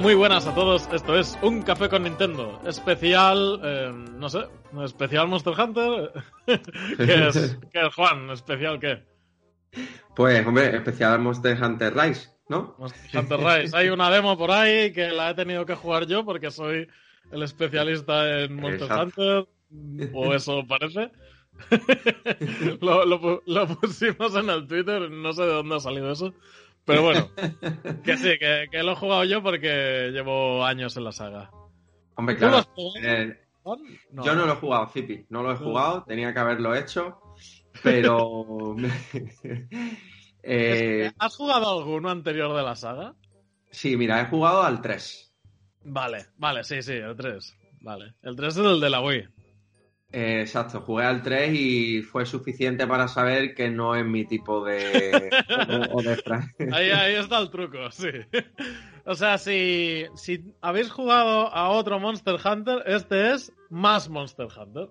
Muy buenas a todos. Esto es Un Café con Nintendo. Especial, eh, no sé, especial Monster Hunter. ¿Qué, es, ¿Qué es, Juan? ¿Especial qué? Pues, hombre, especial Monster Hunter Rise, ¿no? Monster Hunter Rise. Hay una demo por ahí que la he tenido que jugar yo porque soy el especialista en Monster Hunter. O eso parece. lo, lo pusimos en el Twitter, no sé de dónde ha salido eso. Pero bueno, que sí, que, lo he jugado yo porque llevo años en la saga. Hombre, claro. Eh, yo no lo he jugado, Zipi. No lo he jugado, tenía que haberlo hecho. Pero. Eh, ¿Has jugado alguno anterior de la saga? Sí, mira, he jugado al 3. Vale, vale, sí, sí, el 3. Vale. El 3 es el de la Wii. Eh, exacto, jugué al 3 y fue suficiente para saber que no es mi tipo de... ahí, ahí está el truco, sí. O sea, si, si habéis jugado a otro Monster Hunter, este es más Monster Hunter.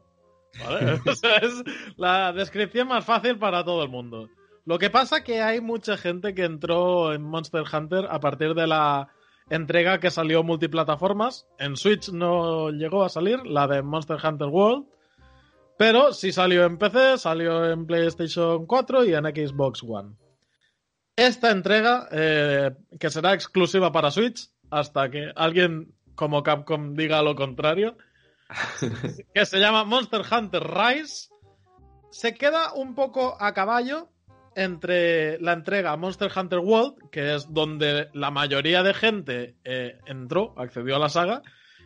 ¿Vale? O es la descripción más fácil para todo el mundo. Lo que pasa que hay mucha gente que entró en Monster Hunter a partir de la entrega que salió multiplataformas. En Switch no llegó a salir, la de Monster Hunter World. Pero sí salió en PC, salió en PlayStation 4 y en Xbox One. Esta entrega, eh, que será exclusiva para Switch, hasta que alguien como Capcom diga lo contrario, que se llama Monster Hunter Rise, se queda un poco a caballo entre la entrega Monster Hunter World, que es donde la mayoría de gente eh, entró, accedió a la saga,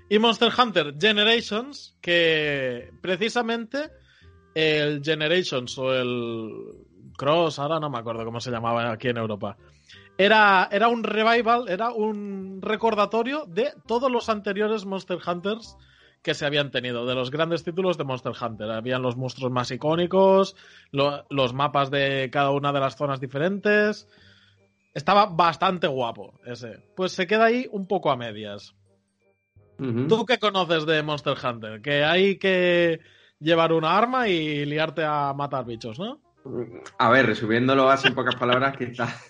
y Monster Hunter Generations, que precisamente el Generations o el Cross, ahora no me acuerdo cómo se llamaba aquí en Europa, era, era un revival, era un recordatorio de todos los anteriores Monster Hunters que se habían tenido, de los grandes títulos de Monster Hunter. Habían los monstruos más icónicos, los mapas de cada una de las zonas diferentes. Estaba bastante guapo ese. Pues se queda ahí un poco a medias. ¿Tú qué conoces de Monster Hunter? Que hay que llevar una arma y liarte a matar bichos, ¿no? A ver, resumiéndolo así en pocas palabras, quizás.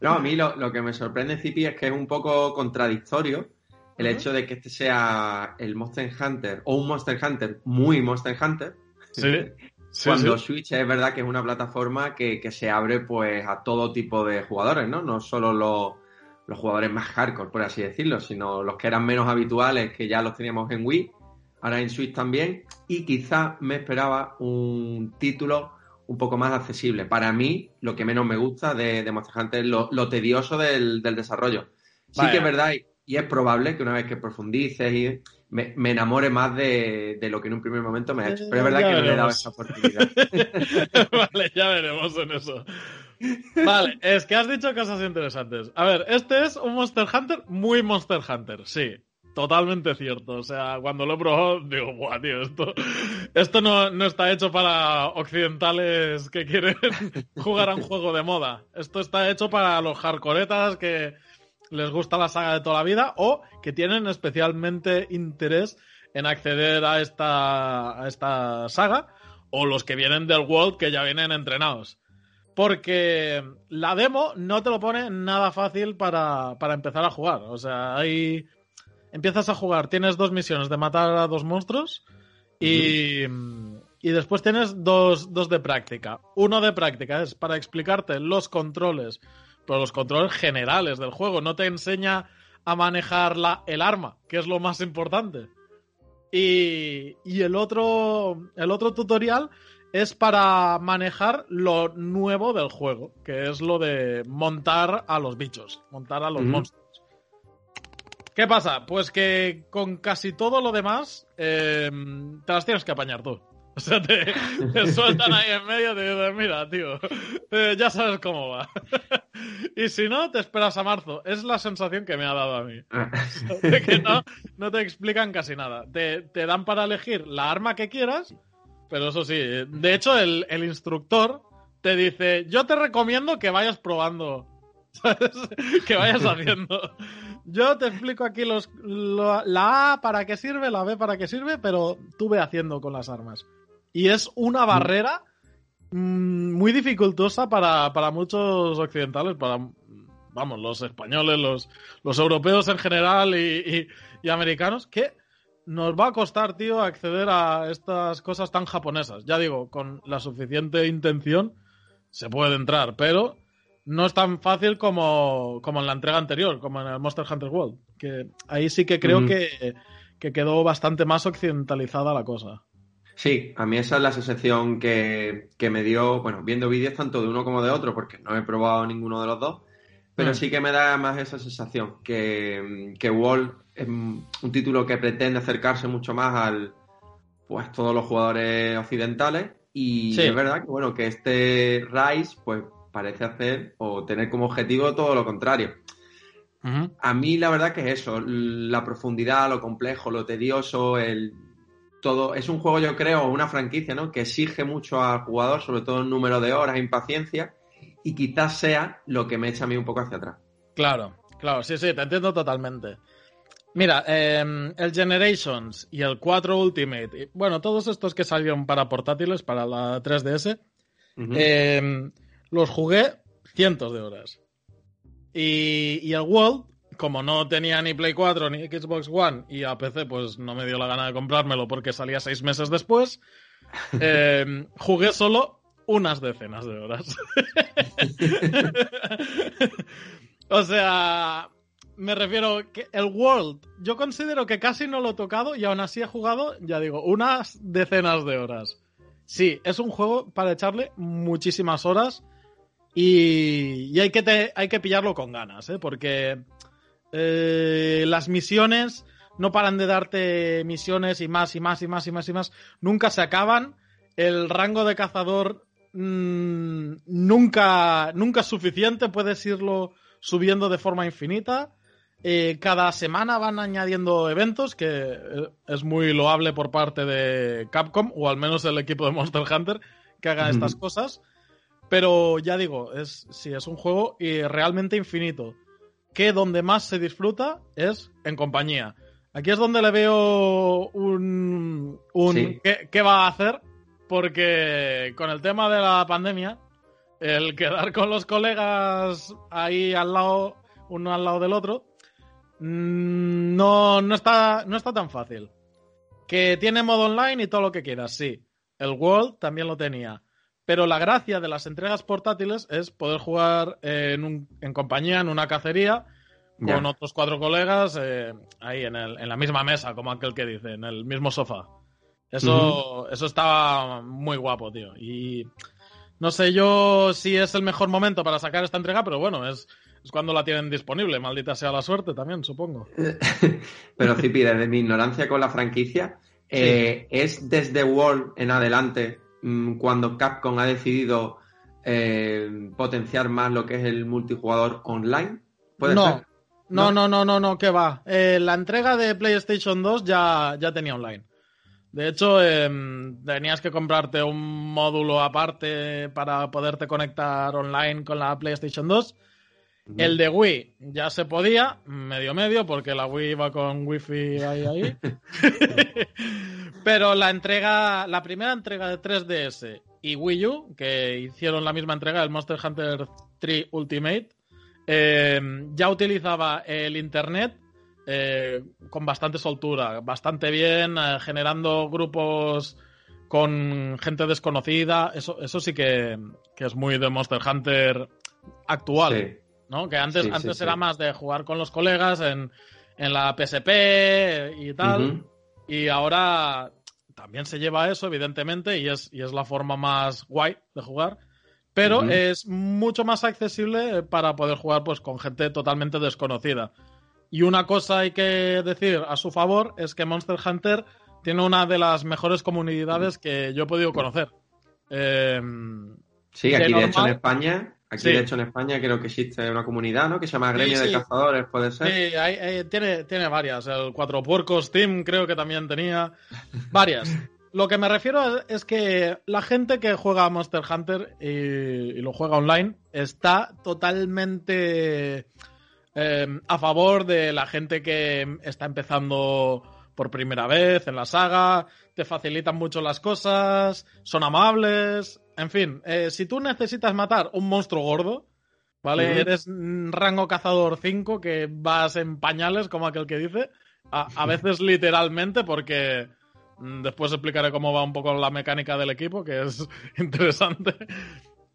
no, a mí lo, que me sorprende, Zipi, es que es un poco contradictorio el hecho de que este sea el Monster Hunter o un Monster Hunter muy Monster Hunter. Sí. cuando Switch es verdad que es una plataforma que, que, se abre pues a todo tipo de jugadores, ¿no? No solo los los jugadores más hardcore, por así decirlo, sino los que eran menos habituales, que ya los teníamos en Wii, ahora en Switch también, y quizá me esperaba un título un poco más accesible. Para mí, lo que menos me gusta de, de Monster Hunter es lo, tedioso del, desarrollo. Sí que es verdad, y, es probable que una vez que profundices y me, enamore más de, lo que en un primer momento me ha hecho. Pero es verdad que no le he dado esa oportunidad. vale, ya veremos en eso. Vale, es que has dicho cosas interesantes. A ver, este es un Monster Hunter muy Monster Hunter, sí. Totalmente cierto. O sea, cuando lo probó, digo, buah, tío, esto, esto no, no está hecho para occidentales que quieren jugar a un juego de moda. Esto está hecho para los hardcoretas que les gusta la saga de toda la vida o que tienen especialmente interés en acceder a esta, a esta saga o los que vienen del World que ya vienen entrenados. Porque la demo no te lo pone nada fácil para, empezar a jugar. O sea, ahí empiezas a jugar, tienes dos misiones de matar a dos monstruos Y, y después tienes dos, dos de práctica. Uno de práctica es para explicarte los controles, pero los controles generales del juego. No te enseña a manejar la, el arma, que es lo más importante. Y, y el, otro, el otro tutorial es para manejar lo nuevo del juego, que es lo de montar a los bichos, montar a los monstruos. ¿Qué pasa? Pues que con casi todo lo demás eh, te las tienes que apañar tú. O sea, te, sueltan ahí en medio de, de mira, tío, eh, ya sabes cómo va. y si no, te esperas a marzo. Es la sensación que me ha dado a mí. de que no, no te explican casi nada. Te, te, dan para elegir la arma que quieras, pero eso sí. De hecho, el, el instructor te dice, yo te recomiendo que vayas probando. ¿Sabes? Que vayas haciendo. Yo te explico aquí los, lo, la A para qué sirve, la B para qué sirve, pero tú ve haciendo con las armas. Y es una barrera mmm, muy dificultosa para, para, muchos occidentales, para, vamos, los españoles, los, los europeos en general y, y, y, americanos, que nos va a costar, tío, acceder a estas cosas tan japonesas. Ya digo, con la suficiente intención se puede entrar, pero no es tan fácil como, como en la entrega anterior, como en el Monster Hunter World. Que ahí sí que creo mm. que, que quedó bastante más occidentalizada la cosa. Sí, a mí esa es la sensación que, que me dio, bueno, viendo vídeos tanto de uno como de otro, porque no he probado ninguno de los dos, pero mm. sí que me da más esa sensación, que, que Wall es un título que pretende acercarse mucho más al, pues, todos los jugadores occidentales, y sí. es verdad que, bueno, que este Rise, pues, parece hacer o tener como objetivo todo lo contrario. Uh -huh. A mí la verdad que es eso, la profundidad, lo complejo, lo tedioso, el todo es un juego, yo creo, una franquicia, ¿no? Que exige mucho al jugador, sobre todo el número de horas, impaciencia, y quizás sea lo que me echa a mí un poco hacia atrás. Claro, claro, sí, sí, te entiendo totalmente. Mira, eh, el Generations y el 4 Ultimate, y, bueno, todos estos que salieron para portátiles, para la 3DS, uh -huh. eh, los jugué cientos de horas. Y, y el World como no tenía ni Play 4 ni Xbox One y a PC pues no me dio la gana de comprármelo porque salía seis meses después, eh, jugué solo unas decenas de horas. o sea, me refiero que el World, yo considero que casi no lo he tocado y aún así he jugado, ya digo, unas decenas de horas. Sí, es un juego para echarle muchísimas horas y, y hay, que te, hay que pillarlo con ganas, ¿eh? porque eh, las misiones no paran de darte misiones y más y más y más y más y más. Nunca se acaban. El rango de cazador mmm, nunca, nunca es suficiente. Puedes irlo subiendo de forma infinita. Eh, cada semana van añadiendo eventos, que es muy loable por parte de Capcom, o al menos el equipo de Monster Hunter, que haga mm. estas cosas. Pero ya digo, es, sí, es un juego y realmente infinito que donde más se disfruta es en compañía. Aquí es donde le veo un, un sí. ¿qué, ¿qué, va a hacer, porque con el tema de la pandemia, el quedar con los colegas ahí al lado, uno al lado del otro, no, no, está, no está tan fácil. Que tiene modo online y todo lo que quieras, sí. El World también lo tenía. Pero la gracia de las entregas portátiles es poder jugar en, un, en compañía, en una cacería, yeah. con otros cuatro colegas, eh, ahí en, el, en, la misma mesa, como aquel que dice, en el mismo sofá. Eso, uh -huh. eso estaba muy guapo, tío. Y no sé yo si es el mejor momento para sacar esta entrega, pero bueno, es, es cuando la tienen disponible. Maldita sea la suerte también, supongo. pero, Zipi, desde mi ignorancia con la franquicia, sí. eh, ¿es desde World en adelante Mm, cuando Capcom ha decidido eh, potenciar más lo que es el multijugador online? ¿Puede no. ser? No, no, no, no, no, que va. Eh, la entrega de PlayStation 2 ya, ya tenía online. De hecho, eh, tenías que comprarte un módulo aparte para poderte conectar online con la PlayStation 2. Uh -huh. El de Wii ya se podía, medio medio, porque la Wii iba con Wi-Fi ahí, ahí. Pero la entrega, la primera entrega de 3DS y Wii U, que hicieron la misma entrega del Monster Hunter 3 Ultimate, eh, ya utilizaba el internet eh, con bastante soltura, bastante bien, eh, generando grupos con gente desconocida. Eso, eso sí que, es muy de Monster Hunter actual. ¿No? Que antes, antes era más de jugar con los colegas en, la PSP y tal. Y ahora también se lleva eso, evidentemente, y es, y es la forma más guay de jugar. Pero es mucho más accesible para poder jugar pues, con gente totalmente desconocida. Y una cosa hay que decir a su favor es que Monster Hunter tiene una de las mejores comunidades que yo he podido conocer. Em, sí, aquí de, hecho en España, aquí de hecho en España creo que existe una comunidad, ¿no? Que se llama Gremio de Cazadores, puede ser. Sí, tiene, tiene varias. El Cuatro Puercos Team creo que también tenía varias. Lo que me refiero es que la gente que juega a Monster Hunter y, lo juega online está totalmente em, a favor de la gente que está empezando por primera vez en la saga, te facilitan mucho las cosas, son amables, en fin, eh, si tú necesitas matar un monstruo gordo, ¿vale? Eres rango cazador 5 que vas en pañales, como aquel que dice, a, veces literalmente porque... Mm, después explicaré cómo va un poco la mecánica del equipo, que es interesante.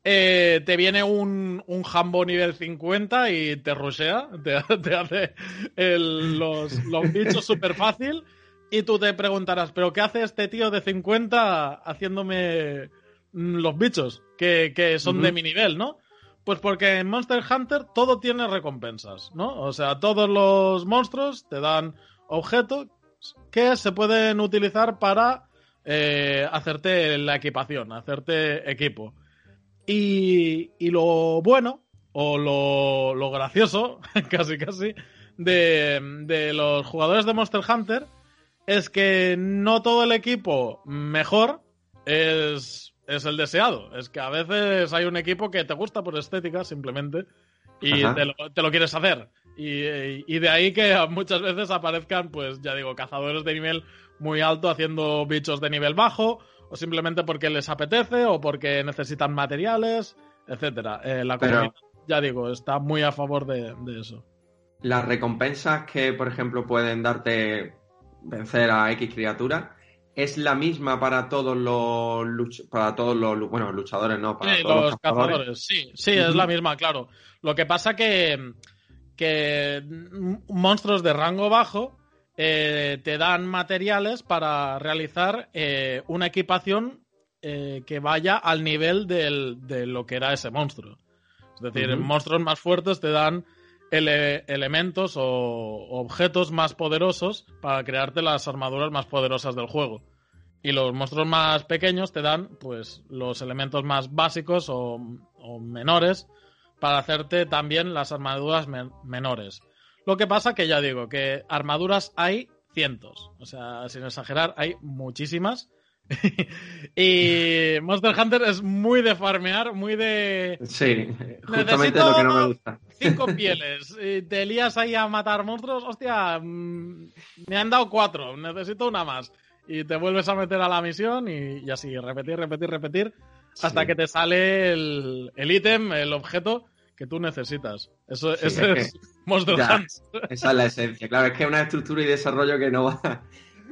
Eh, te viene un, un Hambo nivel 50 y te rushea, te, hace los, los, bichos súper fácil. Y tú te preguntarás, ¿pero qué hace este tío de 50 haciéndome los bichos que, son de mi nivel, no? Pues porque en Monster Hunter todo tiene recompensas, ¿no? O sea, todos los monstruos te dan objetos que se pueden utilizar para eh, hacerte la equipación, hacerte equipo. Y, lo bueno, o lo, gracioso, casi casi, de, los jugadores de Monster Hunter es que no todo el equipo mejor es, es el deseado. Es que a veces hay un equipo que te gusta por estética, simplemente, y te lo, te lo, quieres hacer. Y, y, de ahí que muchas veces aparezcan, pues ya digo, cazadores de nivel muy alto haciendo bichos de nivel bajo, o simplemente porque les apetece o porque necesitan materiales, etcétera. Eh, la comunidad, ya digo, está muy a favor de, eso. Las recompensas que, por ejemplo, pueden darte vencer a X criatura, ¿es la misma para todos los para todos los bueno, luchadores, no, para todos los, cazadores. Sí, sí, es la misma, claro. Lo que pasa que que monstruos de rango bajo eh, te dan materiales para realizar eh, una equipación eh, que vaya al nivel de lo que era ese monstruo. Es decir, monstruos más fuertes te dan elementos o objetos más poderosos para crearte las armaduras más poderosas del juego. Y los monstruos más pequeños te dan, pues, los elementos más básicos o, menores para hacerte también las armaduras menores. Lo que pasa que ya digo, que armaduras hay cientos. O sea, sin exagerar, hay muchísimas. y Monster Hunter es muy de farmear, muy de. Sí, justamente lo que no me gusta. Cinco pieles. Y te lías ahí a matar monstruos. Hostia, mm, me han dado cuatro. Necesito una más. Y te vuelves a meter a la misión y, así, repetir, repetir, repetir. Hasta que te sale el ítem, el, objeto que tú necesitas. Eso, ese es, Monster Hunter. Esa es la esencia. Claro, es que es una estructura y desarrollo que no va,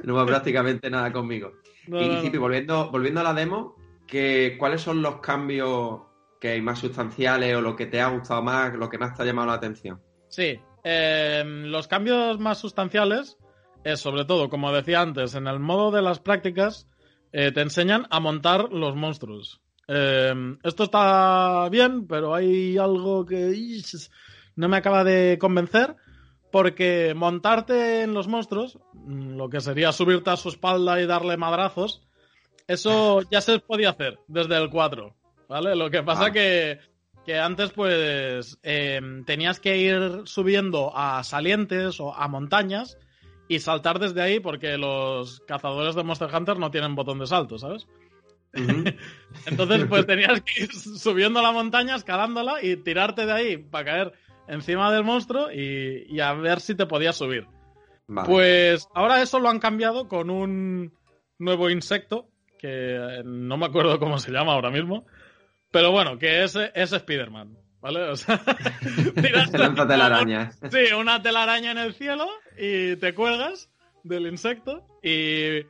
no va prácticamente nada conmigo. Y, volviendo, volviendo a la demo, que, ¿cuáles son los cambios que hay más sustanciales o lo que te ha gustado más, lo que más te ha llamado la atención? Sí, em, los cambios más sustanciales es sobre todo, como decía antes, en el modo de las prácticas, eh, te enseñan a montar los monstruos. Em, esto está bien, pero hay algo que no me acaba de convencer. Porque montarte en los monstruos, mm, lo que sería subirte a su espalda y darle madrazos, eso ya se podía hacer desde el 4. ¿Vale? Lo que pasa ah. que, que antes, pues, em, tenías que ir subiendo a salientes o a montañas y saltar desde ahí porque los cazadores de Monster Hunter no tienen botón de salto, ¿sabes? Entonces, pues tenías que ir subiendo la montaña, escalándola y tirarte de ahí para caer encima del monstruo y, a ver si te podías subir. Pues ahora eso lo han cambiado con un nuevo insecto, que no me acuerdo cómo se llama ahora mismo, pero bueno, que es, es Spider-Man. ¿vale? O sea, tiras telarañas. Sí, una telaraña en el cielo y te cuelgas del insecto y,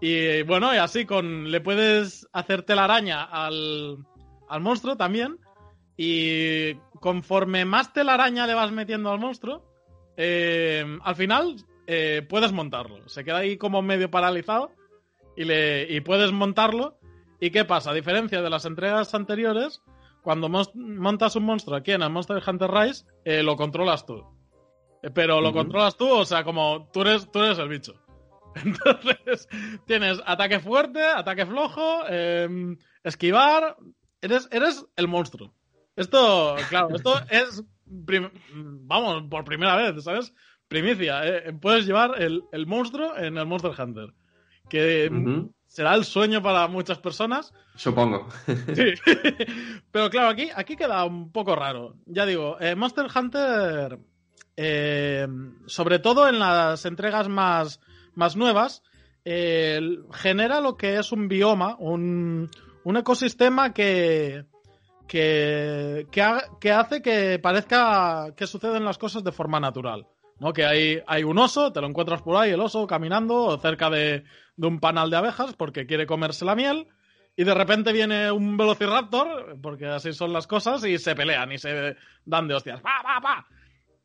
y bueno, y así con le puedes hacer telaraña al, al monstruo también y conforme más telaraña le vas metiendo al monstruo, eh, al final eh, puedes montarlo. Se queda ahí como medio paralizado y, le, y puedes montarlo. ¿Y qué pasa? A diferencia de las entregas anteriores, cuando montas un monstruo aquí en el Monster Hunter Rise, eh, lo controlas tú. Pero lo controlas tú, o sea, como tú eres, tú eres el bicho. Entonces, tienes ataque fuerte, ataque flojo, em, esquivar. Eres, eres el monstruo. Esto, claro, esto es. Vamos, por primera vez, ¿sabes? Primicia. Eh, puedes llevar el, monstruo en el Monster Hunter. Que será el sueño para muchas personas. Supongo. Sí. Pero claro, aquí, aquí queda un poco raro. Ya digo, eh, Monster Hunter. Eh, sobre todo en las entregas más, más nuevas. genera lo que es un bioma, un, un ecosistema que que, que, hace que parezca que suceden las cosas de forma natural. ¿no? Que hay, hay un oso, te lo encuentras por ahí, el oso caminando cerca de, un panal de abejas porque quiere comerse la miel. Y de repente viene un velociraptor, porque así son las cosas, y se pelean y se dan de hostias. ¡Pa, pa, pa!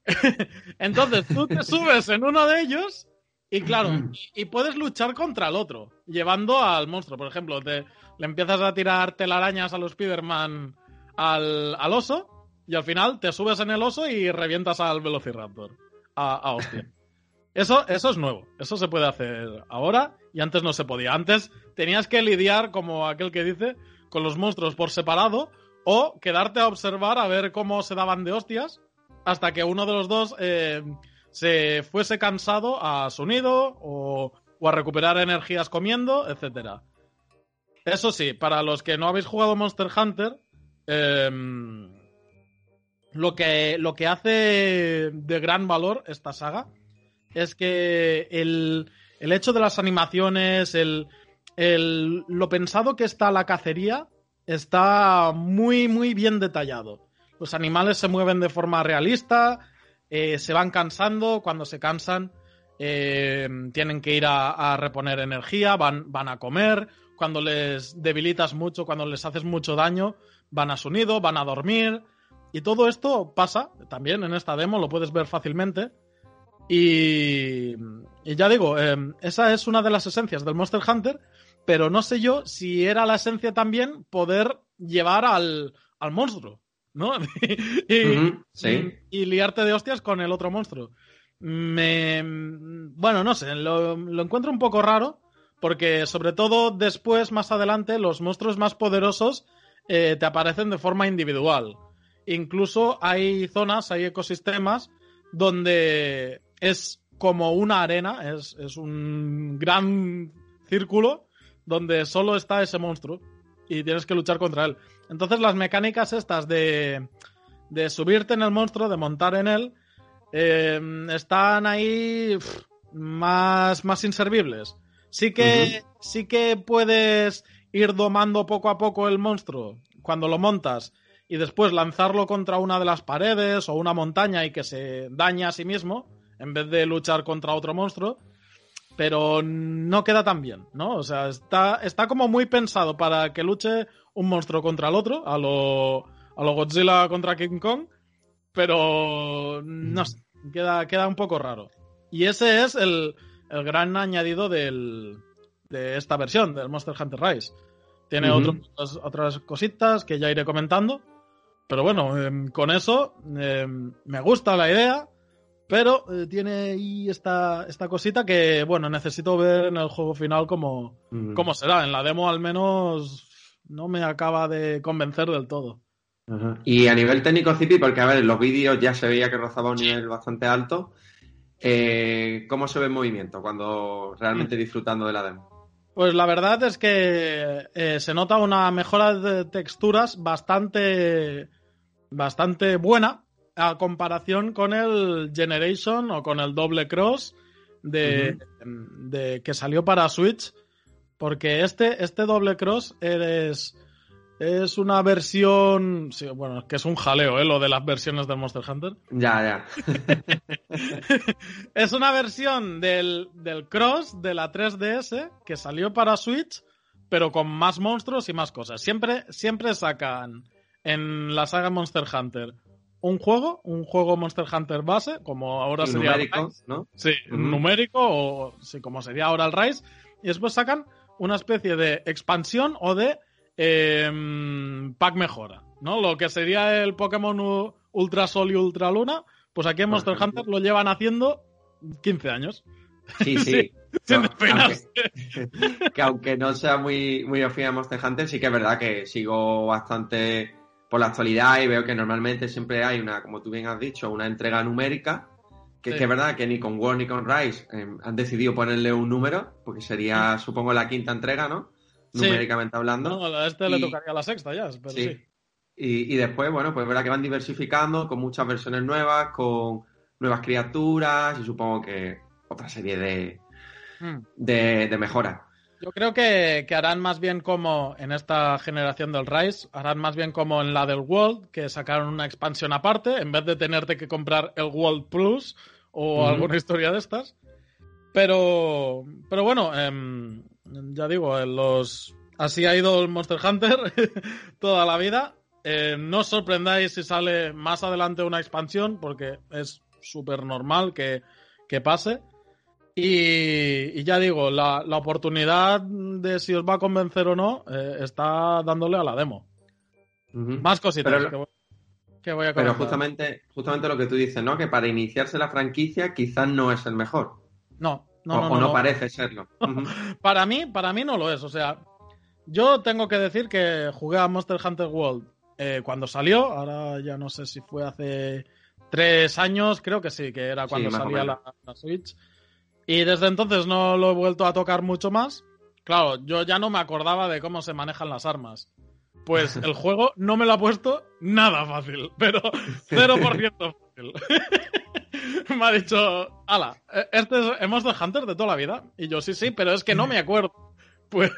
Entonces tú te subes en uno de ellos y claro, y, puedes luchar contra el otro, llevando al monstruo. Por ejemplo, te, le empiezas a tirar telarañas a los Spider-Man al, oso y al final te subes en el oso y revientas al Velociraptor. A, hostia. Eso, eso es nuevo. Eso se puede hacer ahora y antes no se podía. Antes tenías que lidiar, como aquel que dice, con los monstruos por separado o quedarte a observar a ver cómo se daban de hostias hasta que uno de los dos eh, se fuese cansado a su nido o, o a recuperar energías comiendo, etc. Eso sí, para los que no habéis jugado Monster Hunter, Em, lo, que, lo que hace de gran valor esta saga es que el, hecho de las animaciones, el, lo pensado que está la cacería, está muy, muy bien detallado. Los animales se mueven de forma realista, eh, se van cansando, cuando se cansan em, tienen que ir a, a, reponer energía, van, van a comer, cuando les debilitas mucho, cuando les haces mucho daño, van a su nido, van a dormir. Y todo esto pasa también en esta demo, lo puedes ver fácilmente. Y, ya digo, em, esa es una de las esencias del Monster Hunter, pero no sé yo si era la esencia también poder llevar al, monstruo, ¿no? y, liarte de hostias con el otro monstruo. Me, bueno, no sé, lo, lo encuentro un poco raro, porque sobre todo después, más adelante, los monstruos más poderosos eh, te aparecen de forma individual. Incluso hay zonas, hay ecosistemas donde es como una arena, es, un gran círculo donde solo está ese monstruo y tienes que luchar contra él. Entonces las mecánicas estas de, de subirte en el monstruo, de montar en él, eh, están ahí más, más inservibles. Sí que, sí que puedes ir domando poco a poco el monstruo cuando lo montas y después lanzarlo contra una de las paredes o una montaña y que se daña a sí mismo en vez de luchar contra otro monstruo, pero no queda tan bien, ¿no? O sea, está, está como muy pensado para que luche un monstruo contra el otro, a lo, a lo Godzilla contra King Kong, pero no sé, queda, queda un poco raro. Y ese es el, el gran añadido del, de esta versión del Monster Hunter Rise. Tiene otras cositas que ya iré comentando. Pero bueno, em, con eso em, me gusta la idea, pero eh, tiene ahí esta, esta cosita que, bueno, necesito ver en el juego final cómo, cómo será. En la demo al menos no me acaba de convencer del todo. Y a nivel técnico, Zipi, porque a ver, en los vídeos ya se veía que rozaba un nivel bastante alto. Eh, ¿Cómo se ve el movimiento cuando realmente disfrutando de la demo? Pues la verdad es que eh, se nota una mejora de texturas bastante, bastante buena a comparación con el Generation o con el Doble Cross de, que salió para Switch. Porque este, este Doble Cross eres, es una versión. bueno, que es un jaleo, ¿eh? Lo de las versiones del Monster Hunter. Ya, ya. es una versión del, del Cross de la 3DS que salió para Switch, pero con más monstruos y más cosas. Siempre, siempre sacan en la saga Monster Hunter un juego, un juego Monster Hunter base, como ahora sería. Numérico, ¿no? Sí, numérico, o sí, como sería ahora el Rise. Y después sacan una especie de expansión o de Em, pack mejora, ¿no? Lo que sería el Pokémon Ultra Sol y Ultra Luna, pues aquí en Monster Hunter lo llevan haciendo 15 años. Sí, sí. sin que, aunque no sea muy, muy afín a Monster Hunter, sí que es verdad que sigo bastante por la actualidad y veo que normalmente siempre hay una, como tú bien has dicho, una entrega numérica. Que, es verdad que ni con World ni con Rise em, han decidido ponerle un número, porque sería, supongo, la quinta entrega, ¿no? Numéricamente hablando. No, a este le tocaría la sexta ya, pero sí. Y, después, bueno, pues verdad que van diversificando con muchas versiones nuevas, con nuevas criaturas y supongo que otra serie de, hmm. de, mejoras. Yo creo que, harán más bien como en esta generación del Rise, harán más bien como en la del World, que sacaron una expansión aparte, en vez de tenerte que comprar el World Plus o alguna historia de estas. Pero, pero bueno, eh, ya digo, los así ha ido el Monster Hunter toda la vida. Eh, no os sorprendáis si sale más adelante una expansión, porque es súper normal que, pase. Y, ya digo, la, oportunidad de si os va a convencer o no eh, está dándole a la demo. Más cositas que, voy, a Pero justamente, justamente lo que tú dices, ¿no? Que para iniciarse la franquicia quizás no es el mejor. No, no, o, no, parece serlo. para mí, para mí no lo es. O sea, yo tengo que decir que jugué a Monster Hunter World eh, cuando salió. Ahora ya no sé si fue hace tres años, creo que sí, que era cuando salía la, Switch. Y desde entonces no lo he vuelto a tocar mucho más. Claro, yo ya no me acordaba de cómo se manejan las armas. Pues el juego no me lo ha puesto nada fácil, pero 0% fácil. me ha dicho, ala, e-, este es el Monster Hunter de toda la vida. Y yo, sí, sí, pero es que no me acuerdo. Pues,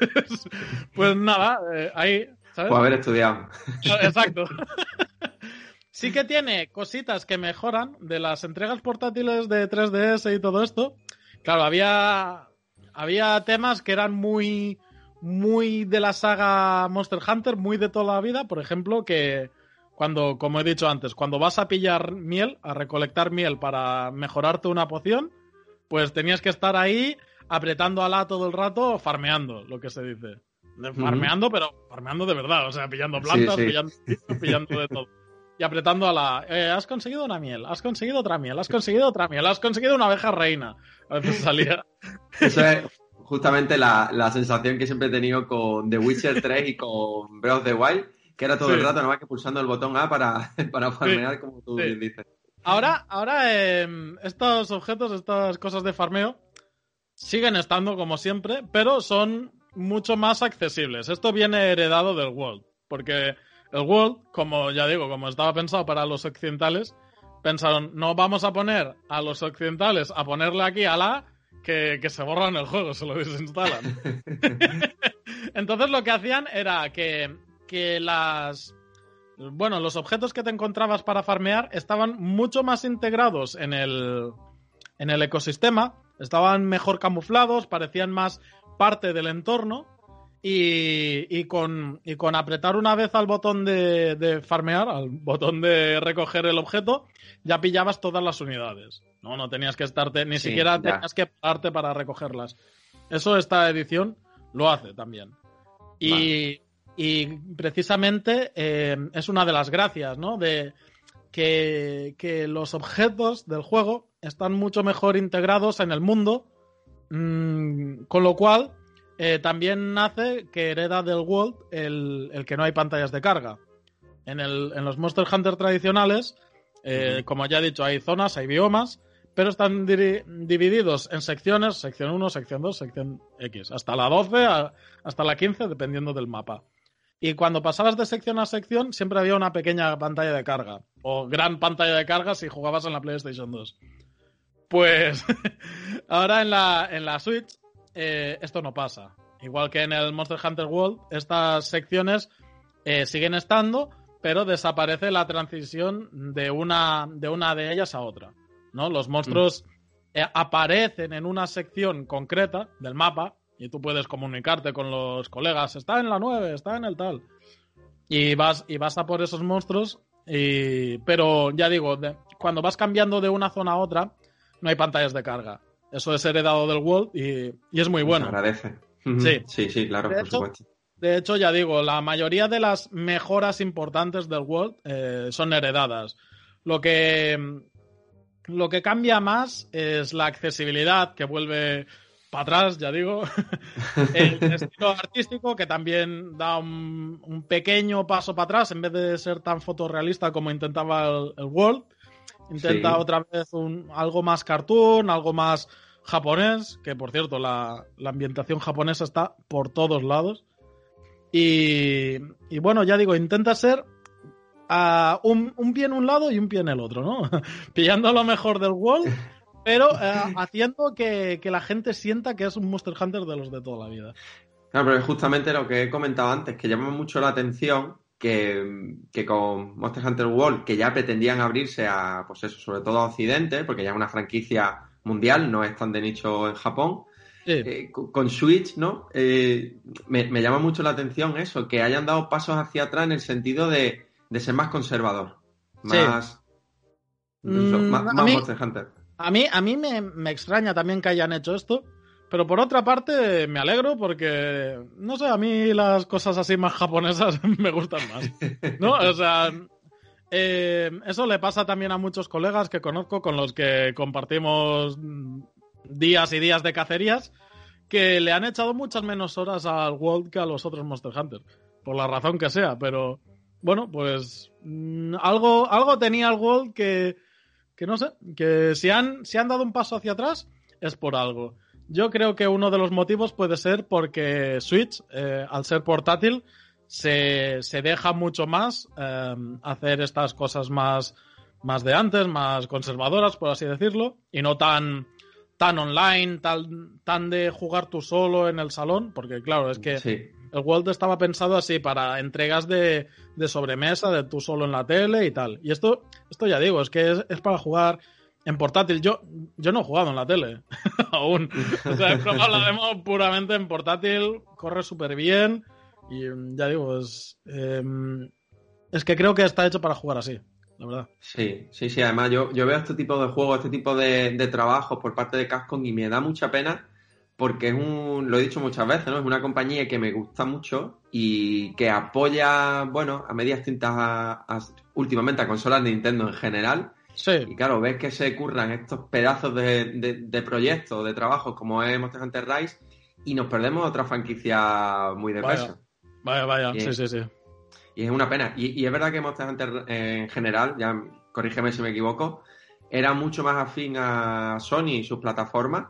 pues nada, eh, ahí, ¿sabes? Pues haber estudiado. Exacto. sí que tiene cositas que mejoran de las entregas portátiles de 3DS y todo esto. Claro, había, había temas que eran muy, muy de la saga Monster Hunter, muy de toda la vida. Por ejemplo, que cuando, como he dicho antes, cuando vas a pillar miel, a recolectar miel para mejorarte una poción, pues tenías que estar ahí apretando a la todo el rato, farmeando, lo que se dice. Farmeando, pero farmeando de verdad, o sea, pillando plantas, Pillando, pillando de todo. Y apretando a la. Eh, has conseguido una miel, has conseguido otra miel, has conseguido otra miel, has conseguido una abeja reina. A veces salía. Eso es justamente la, la sensación que siempre he tenido con The Witcher 3 y con Breath of the Wild que era todo el rato nomás que pulsando el botón A para, para farmear, como tú dices. Ahora, ahora em, estos objetos, estas cosas de farmeo, siguen estando como siempre, pero son mucho más accesibles. Esto viene heredado del World, porque el World, como ya digo, como estaba pensado para los occidentales, pensaron, no vamos a poner a los occidentales a ponerle aquí a la que, que se borran el juego, se lo desinstalan. Entonces lo que hacían era que que las bueno, los objetos que te encontrabas para farmear estaban mucho más integrados en el, en el ecosistema, estaban mejor camuflados, parecían más parte del entorno y, y, con, y con apretar una vez al botón de, de, farmear, al botón de recoger el objeto, ya pillabas todas las unidades. No, no tenías que estarte, ni siquiera tenías que pararte para recogerlas. Eso esta edición lo hace también. Y, y precisamente eh, es una de las gracias, ¿no? De que, los objetos del juego están mucho mejor integrados en el mundo, mm, con lo cual eh, también nace que hereda del World el, que no hay pantallas de carga. En, el, en los Monster Hunter tradicionales, eh, como ya he dicho, hay zonas, hay biomas, pero están divididos en secciones, sección 1, sección 2, sección X, hasta la 12, hasta la 15, dependiendo del mapa. Y cuando pasabas de sección a sección, siempre había una pequeña pantalla de carga. O gran pantalla de carga si jugabas en la PlayStation 2. Pues ahora en la, en la Switch eh, esto no pasa. Igual que en el Monster Hunter World, estas secciones eh, siguen estando, pero desaparece la transición de una de, una de ellas a otra. ¿no? Los monstruos mm. eh, aparecen en una sección concreta del mapa y tú puedes comunicarte con los colegas. Está en la 9, está en el tal. Y vas, y vas a por esos monstruos. Y, pero ya digo, cuando vas cambiando de una zona a otra, no hay pantallas de carga. Eso es heredado del World y, es muy bueno. Se agradece. Sí. sí, sí, claro, por supuesto. De hecho, ya digo, la mayoría de las mejoras importantes del World eh, son heredadas. Lo que, lo que cambia más es la accesibilidad, que vuelve para atrás, ya digo. el estilo artístico, que también da un, pequeño paso para atrás, en vez de ser tan fotorrealista como intentaba el, World. Intenta otra vez un, algo más cartoon, algo más japonés, que por cierto, la, la ambientación japonesa está por todos lados. Y, bueno, ya digo, intenta ser uh, un, un, pie en un lado y un pie en el otro, ¿no? Pillando lo mejor del World, pero uh, haciendo que, que, la gente sienta que es un Monster Hunter de los de toda la vida. Claro, pero es justamente lo que he comentado antes, que llama mucho la atención que, que, con Monster Hunter World, que ya pretendían abrirse a, pues eso, sobre todo a Occidente, porque ya es una franquicia mundial, no es tan de nicho en Japón, eh, con Switch, ¿no? Eh, me, llama mucho la atención eso, que hayan dado pasos hacia atrás en el sentido de, ser más conservador. Más. Mm, más, a mí, A mí, a mí me, extraña también que hayan hecho esto. Pero por otra parte, me alegro porque, no sé, a mí las cosas así más japonesas me gustan más. ¿No? O sea, eh, eso le pasa también a muchos colegas que conozco con los que compartimos días y días de cacerías que le han echado muchas menos horas al World que a los otros Monster Hunter. Por la razón que sea, pero bueno, pues mm, algo, algo tenía el World que, que no sé, que si han, si han dado un paso hacia atrás es por algo. Yo creo que uno de los motivos puede ser porque Switch, eh, al ser portátil, se, se deja mucho más eh, hacer estas cosas más, más de antes, más conservadoras, por así decirlo, y no tan tan online, tan, tan de jugar tú solo en el salón, porque claro, es que el World estaba pensado así para entregas de, sobremesa, de tú solo en la tele y tal. Y esto, esto ya digo, es que es, para jugar en portátil. Yo, yo no he jugado en la tele aún. O sea, he probado la demo puramente en portátil, corre súper bien y ya digo, es, em, es que creo que está hecho para jugar así la verdad. Sí, sí, sí. Además, yo, yo veo este tipo de juegos, este tipo de, de trabajos por parte de Capcom y me da mucha pena porque es un, lo he dicho muchas veces, ¿no? Es una compañía que me gusta mucho y que apoya, bueno, a medias tintas últimamente a consolas de Nintendo en general. Sí. Y claro, ves que se curran estos pedazos de, de, proyectos, de trabajos como es Monster Hunter Rise y nos perdemos otra franquicia muy de peso. Vaya, vaya, sí, sí, sí. Y es una pena. Y, es verdad que Monster Hunter eh, en general, ya corrígeme si me equivoco, era mucho más afín a Sony y sus plataformas.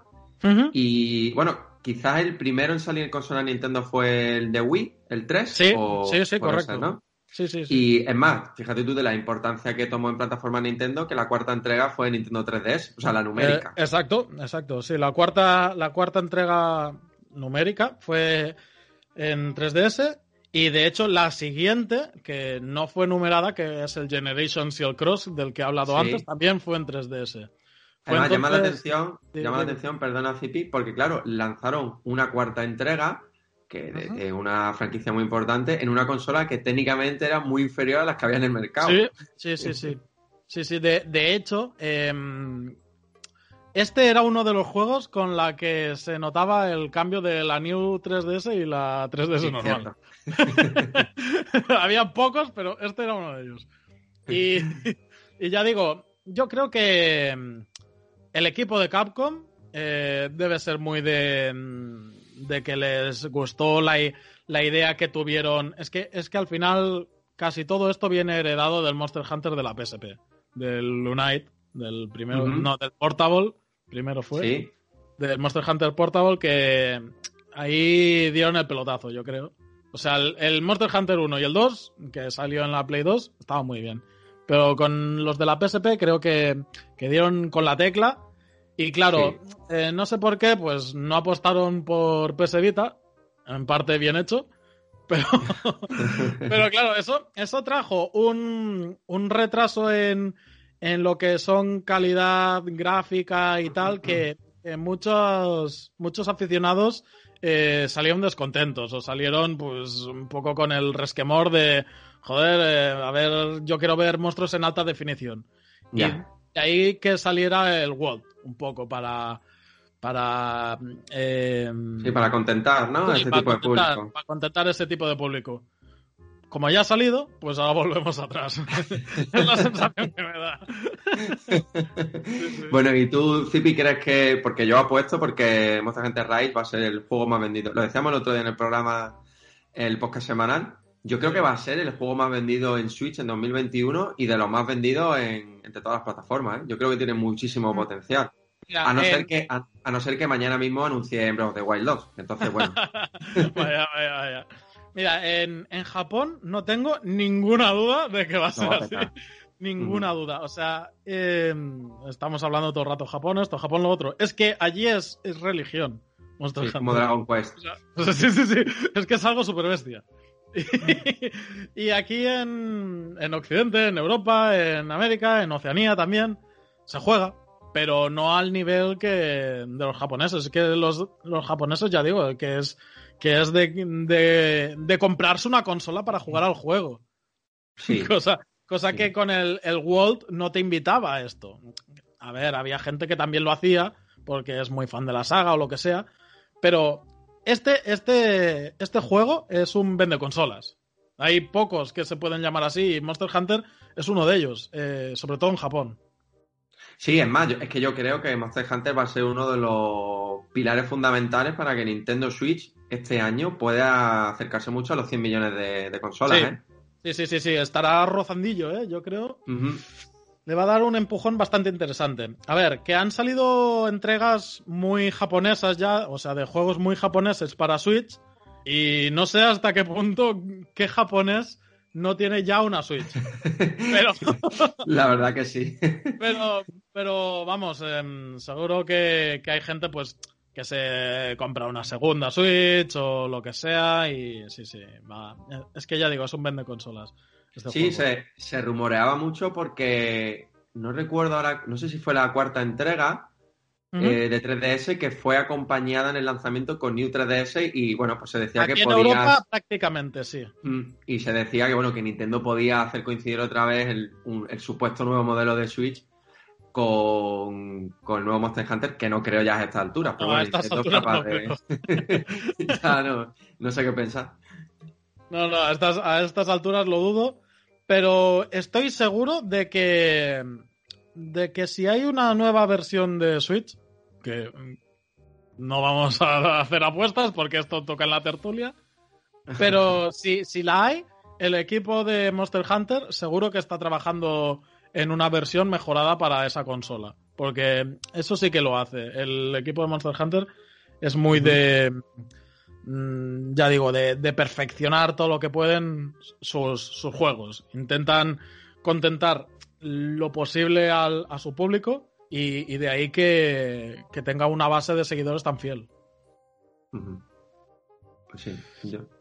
Y bueno, quizás el primero en salir en consola Nintendo fue el de Wii, el 3. Sí, sí, sí, correcto. ¿no? Sí, sí, sí. Y es más, fíjate tú de la importancia que tomó en plataforma Nintendo, que la cuarta entrega fue Nintendo 3DS, o sea, la numérica. Eh, exacto, exacto. Sí, la cuarta, la cuarta entrega numérica fue en 3DS y de hecho, la siguiente, que no fue numerada, que es el Generation Seal Cross, del que he hablado antes, también fue en 3DS. Además, llama la atención, llama la atención, perdona, Zipi, porque claro, lanzaron una cuarta entrega, que es una franquicia muy importante, en una consola que técnicamente era muy inferior a las que había en el mercado. Sí, sí, sí, sí. Sí, sí, de, de hecho, em, este era uno de los juegos con la que se notaba el cambio de la New 3DS y la 3DS normal. Había pocos, pero este era uno de ellos. Y, ya digo, yo creo que mm, el equipo de Capcom eh, debe ser muy de, mm, de que les gustó la, la, idea que tuvieron. Es que, es que al final casi todo esto viene heredado del Monster Hunter de la PSP, del Unite, del primero, no, del Portable primero fue. Sí. Del Monster Hunter Portable, que ahí dieron el pelotazo, yo creo. O sea, el, Monster Hunter 1 y el 2, que salió en la Play 2, estaban muy bien. Pero con los de la PSP creo que, dieron con la tecla. Y claro, eh, no sé por qué, pues no apostaron por PS Vita, en parte bien hecho. Pero, pero claro, eso, eso trajo un, un retraso en, en lo que son calidad gráfica y tal, que muchos, muchos aficionados eh, salieron descontentos o salieron pues un poco con el resquemor de, joder, eh, a ver, yo quiero ver monstruos en alta definición. Y de ahí que saliera el World, un poco para... Para, eh, sí, para contentar, ¿no? ese tipo de público. Para contentar ese tipo de público como ya ha salido, pues ahora volvemos atrás. es la sensación que me da. Bueno, ¿y tú, Zipi, crees que.? Porque yo apuesto porque Monster Hunter Rise va a ser el juego más vendido. Lo decíamos el otro día en el programa, el podcast semanal. Yo creo que va a ser el juego más vendido en Switch en 2021 y de los más vendidos en, entre todas las plataformas. ¿eh? Yo creo que tiene muchísimo mm. potencial. a, no ser eh, que, a, no ser que mañana mismo anuncie Breath of the Wild 2. Entonces, bueno. vaya, vaya, vaya. Mira, en, en, Japón no tengo ninguna duda de que va a ser así. Ninguna duda. O sea, em, estamos hablando todo el rato Japón, esto, Japón lo otro. Es que allí es, es religión. Sí, como Dragon Quest. sí, sí, sí. Es que es algo súper bestia. Y, aquí en, en Occidente, en Europa, en América, en Oceanía también, se juega pero no al nivel que de los japoneses. Es que los, los japoneses, ya digo, que es que es de, de, comprarse una consola para jugar al juego. Sí. Cosa, cosa que con el, el World no te invitaba a esto. A ver, había gente que también lo hacía porque es muy fan de la saga o lo que sea, pero este, este, este juego es un vende consolas. Hay pocos que se pueden llamar así y Monster Hunter es uno de ellos, eh, sobre todo en Japón. Sí, es más, es que yo creo que Monster Hunter va a ser uno de los pilares fundamentales para que Nintendo Switch este año pueda acercarse mucho a los 100 millones de, consolas. Sí. ¿eh? sí, sí, sí, sí, estará rozandillo, ¿eh? yo creo. Le va a dar un empujón bastante interesante. A ver, que han salido entregas muy japonesas ya, o sea, de juegos muy japoneses para Switch, y no sé hasta qué punto qué japonés no tiene ya una Switch. Pero... La verdad que sí. Pero, pero vamos, em, seguro que, hay gente pues que se compra una segunda Switch o lo que sea y sí, sí, va. Es que ya digo, es un vende consolas. Este sí, se, se rumoreaba mucho porque no recuerdo ahora, no sé si fue la cuarta entrega, eh, de 3DS que fue acompañada en el lanzamiento con New 3DS y bueno, pues se decía que podía... Europa prácticamente, sí. Mm, y se decía que bueno, que Nintendo podía hacer coincidir otra vez el, supuesto nuevo modelo de Switch con, el nuevo Monster Hunter, que no creo ya a estas alturas. Pero no, bueno, a estas alturas no, no, sé qué pensar. No, no, a estas, a estas alturas lo dudo, pero estoy seguro de que de que si hay una nueva versión de Switch, que no vamos a hacer apuestas porque esto toca en la tertulia. Pero si, si la hay, el equipo de Monster Hunter seguro que está trabajando en una versión mejorada para esa consola. Porque eso sí que lo hace. El equipo de Monster Hunter es muy de. Ya digo, de, perfeccionar todo lo que pueden sus, sus, juegos. Intentan contentar lo posible al, a su público y, de ahí que, tenga una base de seguidores tan fiel. Pues,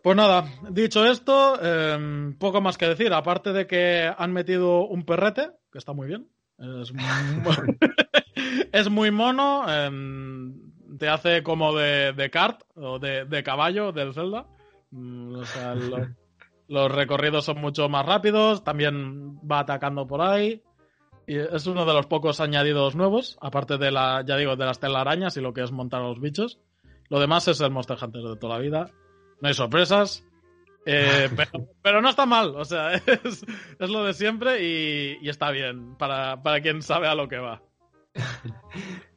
pues nada, dicho esto, em, poco más que decir, aparte de que han metido un perrete, que está muy bien. Es muy, es muy mono, em, te hace como de, de kart o de, de, caballo del Zelda. Mm, los recorridos son mucho más rápidos, también va atacando por ahí. Y es uno de los pocos añadidos nuevos, aparte de la, ya digo, de las telarañas y lo que es montar a los bichos. Lo demás es el Monster Hunter de toda la vida. No hay sorpresas. Eh, pero, no está mal, o sea, es, lo de siempre y, está bien para, quien sabe a lo que va.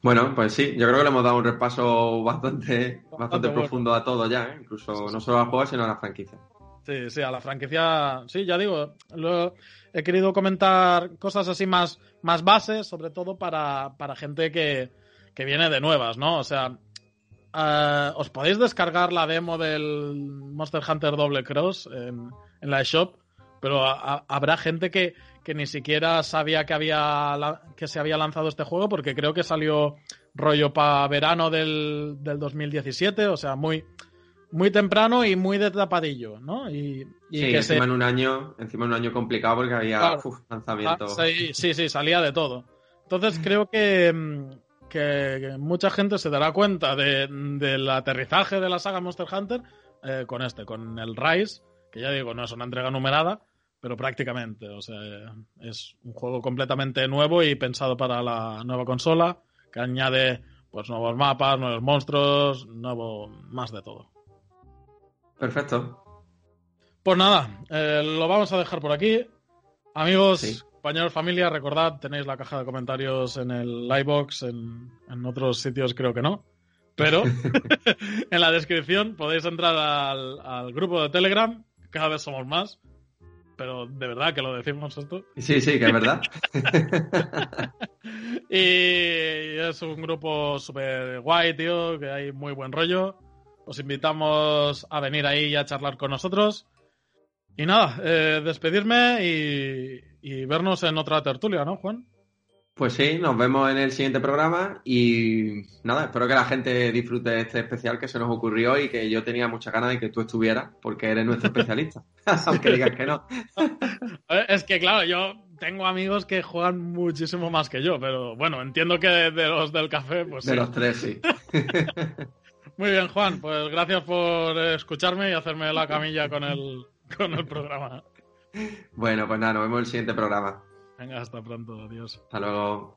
Bueno, pues sí, yo creo que le hemos dado un repaso bastante, bastante, profundo a todo ya, ¿eh? incluso no solo al juego, sino a la franquicia. Sí, sí, a la franquicia, sí, ya digo, lo, he querido comentar cosas así más, más bases, sobre todo para, gente que, viene de nuevas, ¿no? O sea, eh, os podéis descargar la demo del Monster Hunter Double Cross en, la eShop, pero habrá gente que, ni siquiera sabía que, había, que se había lanzado este juego, porque creo que salió rollo para verano del, del 2017, o sea, muy muy temprano y muy de tapadillo, ¿no? Y, sí, encima en un año, encima en un año complicado porque había lanzamientos. Ah, sí, sí, salía de todo. Entonces creo que, mm, que, mucha gente se dará cuenta de, del aterrizaje de la saga Monster Hunter eh, con este, con el Rise, que ya digo, no es una entrega numerada, pero prácticamente, o sea, es un juego completamente nuevo y pensado para la nueva consola, que añade pues nuevos mapas, nuevos monstruos, nuevo más de todo. Perfecto. Pues nada, eh, lo vamos a dejar por aquí. Amigos, compañeros, familia, recordad, tenéis la caja de comentarios en el livebox, en, en otros sitios creo que no. Pero en la descripción podéis entrar al, al, grupo de Telegram, cada vez somos más. Pero de verdad que lo decimos esto. Sí, sí, que es verdad. y es un grupo súper guay, tío, que hay muy buen rollo. Os invitamos a venir ahí y a charlar con nosotros. Y nada, eh, despedirme y, vernos en otra tertulia, ¿no, Juan? Pues sí, nos vemos en el siguiente programa y nada, espero que la gente disfrute de este especial que se nos ocurrió y que yo tenía mucha ganas de que tú estuvieras porque eres nuestro especialista, aunque digas que no. es que claro, yo tengo amigos que juegan muchísimo más que yo, pero bueno, entiendo que de los del café, pues De los tres, sí. Muy bien, Juan, pues gracias por escucharme y hacerme la camilla con el, con el programa. Bueno, pues nada, nos vemos en el siguiente programa. Venga, hasta pronto, adiós. Hasta luego.